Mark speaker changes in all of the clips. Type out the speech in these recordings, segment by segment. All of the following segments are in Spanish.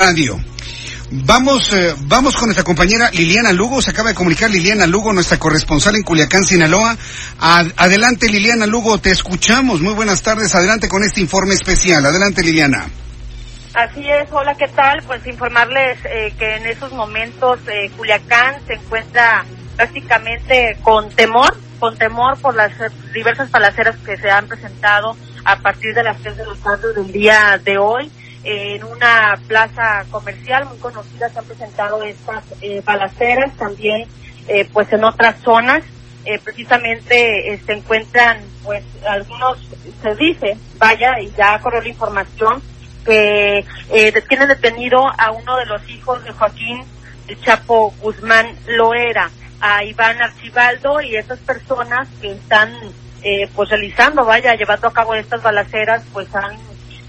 Speaker 1: Radio. Vamos, eh, vamos con nuestra compañera Liliana Lugo. Se acaba de comunicar Liliana Lugo, nuestra corresponsal en Culiacán, Sinaloa. Ad- adelante, Liliana Lugo, te escuchamos. Muy buenas tardes. Adelante con este informe especial. Adelante, Liliana.
Speaker 2: Así es, hola, ¿qué tal? Pues informarles eh, que en esos momentos eh, Culiacán se encuentra prácticamente con temor, con temor por las diversas balaceras que se han presentado a partir de las 3 de la tarde del día de hoy. En una plaza comercial muy conocida se han presentado estas eh, balaceras, también eh, pues en otras zonas. Eh, precisamente eh, se encuentran pues algunos, se dice, vaya, y ya corrió la información, que eh, tienen detenido a uno de los hijos de Joaquín el Chapo Guzmán Loera, a Iván Archibaldo y esas personas que están eh, pues realizando, vaya, llevando a cabo estas balaceras, pues han,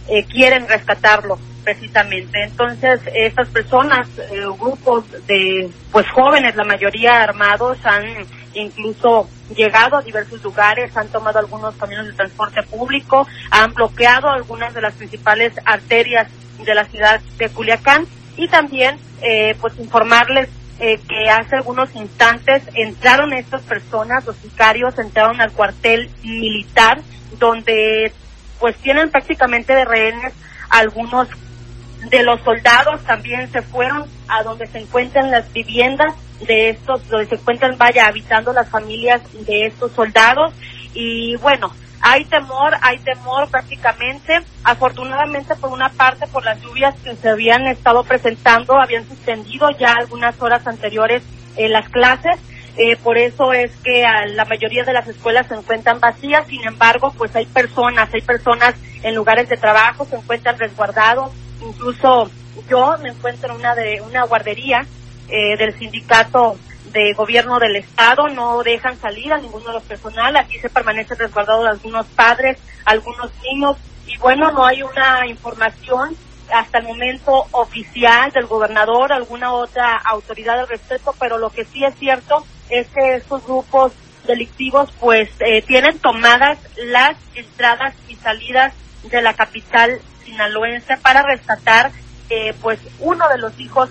Speaker 2: eh, quieren rescatarlo precisamente. Entonces, estas personas, eh, grupos de pues jóvenes, la mayoría armados, han incluso llegado a diversos lugares, han tomado algunos caminos de transporte público, han bloqueado algunas de las principales arterias de la ciudad de Culiacán y también eh, pues informarles eh, que hace algunos instantes entraron estas personas, los sicarios entraron al cuartel militar donde pues tienen prácticamente de rehenes algunos de los soldados también se fueron a donde se encuentran las viviendas de estos, donde se encuentran, vaya, habitando las familias de estos soldados. Y bueno, hay temor, hay temor prácticamente. Afortunadamente, por una parte, por las lluvias que se habían estado presentando, habían suspendido ya algunas horas anteriores eh, las clases. Eh, por eso es que a la mayoría de las escuelas se encuentran vacías, sin embargo, pues hay personas, hay personas en lugares de trabajo, se encuentran resguardados, incluso yo me encuentro en una de una guardería eh, del sindicato de gobierno del estado, no dejan salir a ninguno de los personal, aquí se permanece resguardado algunos padres, algunos niños, y bueno, no hay una información hasta el momento oficial del gobernador, alguna otra autoridad al respecto, pero lo que sí es cierto es que estos grupos delictivos pues eh, tienen tomadas las entradas y salidas de la capital sinaloense para rescatar eh, pues uno de los hijos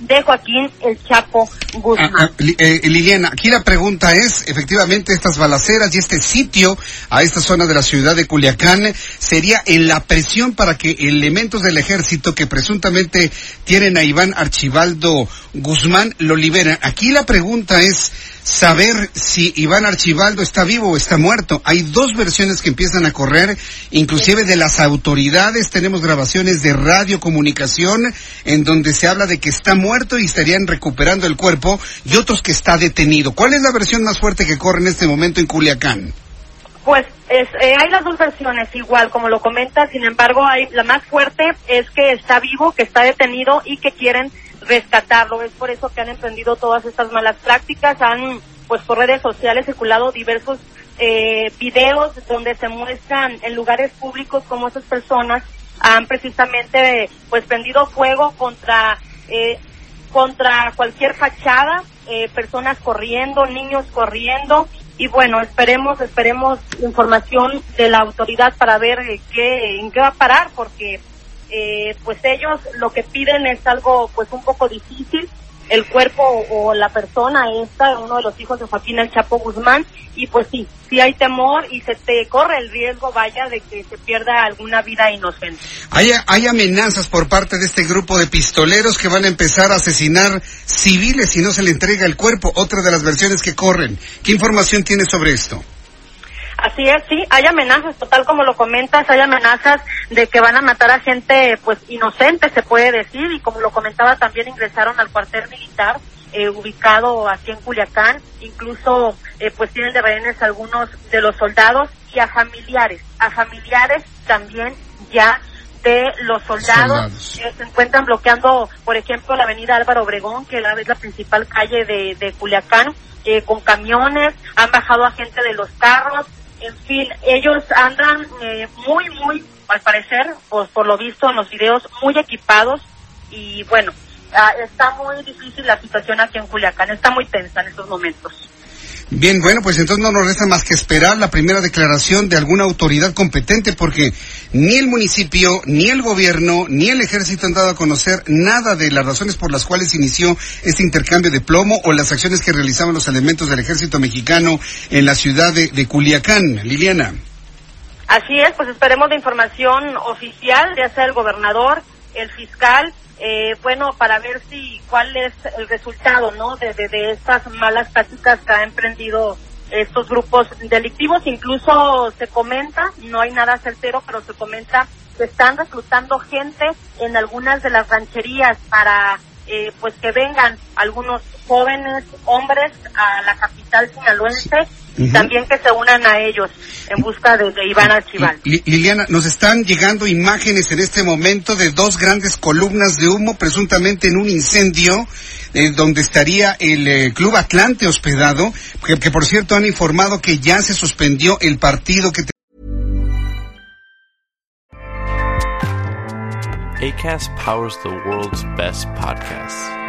Speaker 2: de Joaquín el Chapo Guzmán.
Speaker 1: Ah, ah, eh, Liliana, aquí la pregunta es, efectivamente, estas balaceras y este sitio a esta zona de la ciudad de Culiacán sería en la presión para que elementos del ejército que presuntamente tienen a Iván Archibaldo Guzmán lo liberen. Aquí la pregunta es saber si Iván Archibaldo está vivo o está muerto. Hay dos versiones que empiezan a correr, inclusive de las autoridades. Tenemos grabaciones de radiocomunicación en donde se habla de que está muerto y estarían recuperando el cuerpo y otros que está detenido. ¿Cuál es la versión más fuerte que corre en este momento en Culiacán?
Speaker 2: Pues es, eh, hay las dos versiones, igual como lo comenta, sin embargo, hay, la más fuerte es que está vivo, que está detenido y que quieren rescatarlo. Es por eso que han emprendido todas estas malas prácticas, han pues por redes sociales circulado diversos eh, videos donde se muestran en lugares públicos cómo esas personas han precisamente pues prendido fuego contra eh, contra cualquier fachada, eh, personas corriendo, niños corriendo y bueno, esperemos, esperemos información de la autoridad para ver eh, qué, en qué va a parar porque eh, pues ellos lo que piden es algo pues un poco difícil, el cuerpo o, la persona esta, uno de los hijos de Joaquín El Chapo Guzmán y pues sí, sí hay temor y se te corre el riesgo, vaya, de que se pierda alguna vida inocente.
Speaker 1: Hay, hay amenazas por parte de este grupo de pistoleros que van a empezar a asesinar civiles si no se le entrega el cuerpo. Otra de las versiones que corren. ¿Qué información tiene sobre esto?
Speaker 2: Así es, sí, hay amenazas, total como lo comentas, hay amenazas de que van a matar a gente, pues, inocente, se puede decir, y como lo comentaba, también ingresaron al cuartel militar, eh, ubicado aquí en Culiacán, incluso, eh, pues, tienen de rehenes algunos de los soldados y a familiares, a familiares también ya de los soldados, que se encuentran bloqueando, por ejemplo, la avenida Álvaro Obregón, que es la principal calle de, de Culiacán, eh, con camiones, han bajado a gente de los carros, en fin, ellos andan eh, muy, muy, al parecer, pues por lo visto en los videos, muy equipados y bueno, ah, está muy difícil la situación aquí en Culiacán, está muy tensa en estos momentos.
Speaker 1: Bien, bueno, pues entonces no nos resta más que esperar la primera declaración de alguna autoridad competente porque ni el municipio, ni el gobierno, ni el ejército han dado a conocer nada de las razones por las cuales inició este intercambio de plomo o las acciones que realizaban los elementos del ejército mexicano en la ciudad de, de Culiacán. Liliana.
Speaker 2: Así es, pues esperemos de información oficial, ya sea el gobernador, el fiscal eh, bueno, para ver si cuál es el resultado, ¿no? De, de, estas malas prácticas que han emprendido estos grupos delictivos. Incluso se comenta, no hay nada certero, pero se comenta que están reclutando gente en algunas de las rancherías para eh, pues que vengan algunos jóvenes hombres a la capital sinaloense y también que se unan a ellos en busca de, Iván Archival.
Speaker 1: Liliana, nos están llegando imágenes en este momento de dos grandes columnas de humo presuntamente en un incendio eh, donde estaría el eh, Club Atlante hospedado, que, que, por cierto han informado que ya se suspendió el partido que...
Speaker 3: ACAST powers the world's best podcasts.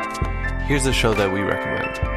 Speaker 3: Here's a show that we recommend.